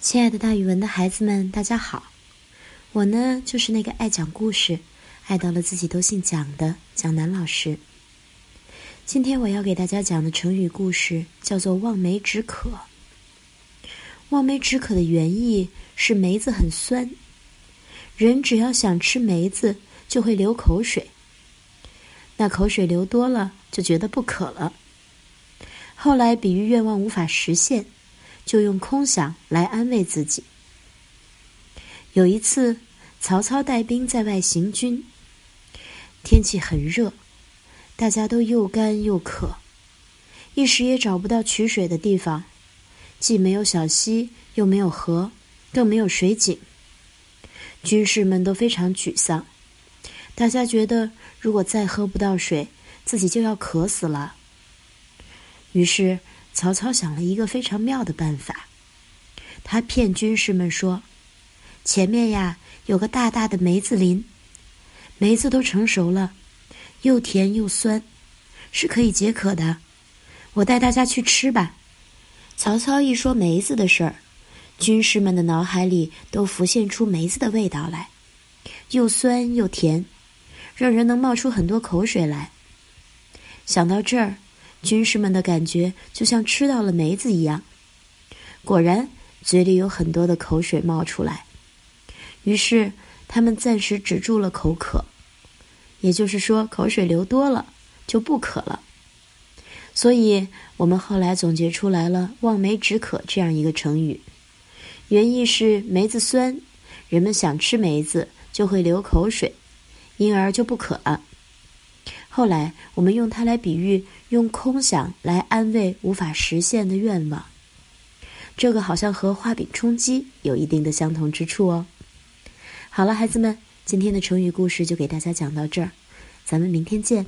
亲爱的，大语文的孩子们，大家好！我呢，就是那个爱讲故事、爱到了自己都姓蒋的蒋楠老师。今天我要给大家讲的成语故事叫做“望梅止渴”。望梅止渴的原意是梅子很酸，人只要想吃梅子，就会流口水。那口水流多了，就觉得不渴了。后来比喻愿望无法实现。就用空想来安慰自己。有一次，曹操带兵在外行军，天气很热，大家都又干又渴，一时也找不到取水的地方，既没有小溪，又没有河，更没有水井。军士们都非常沮丧，大家觉得如果再喝不到水，自己就要渴死了。于是。曹操想了一个非常妙的办法，他骗军士们说：“前面呀有个大大的梅子林，梅子都成熟了，又甜又酸，是可以解渴的。我带大家去吃吧。”曹操一说梅子的事儿，军士们的脑海里都浮现出梅子的味道来，又酸又甜，让人能冒出很多口水来。想到这儿。军士们的感觉就像吃到了梅子一样，果然嘴里有很多的口水冒出来。于是他们暂时止住了口渴，也就是说口水流多了就不渴了。所以我们后来总结出来了“望梅止渴”这样一个成语，原意是梅子酸，人们想吃梅子就会流口水，因而就不渴了。后来，我们用它来比喻用空想来安慰无法实现的愿望，这个好像和画饼充饥有一定的相同之处哦。好了，孩子们，今天的成语故事就给大家讲到这儿，咱们明天见。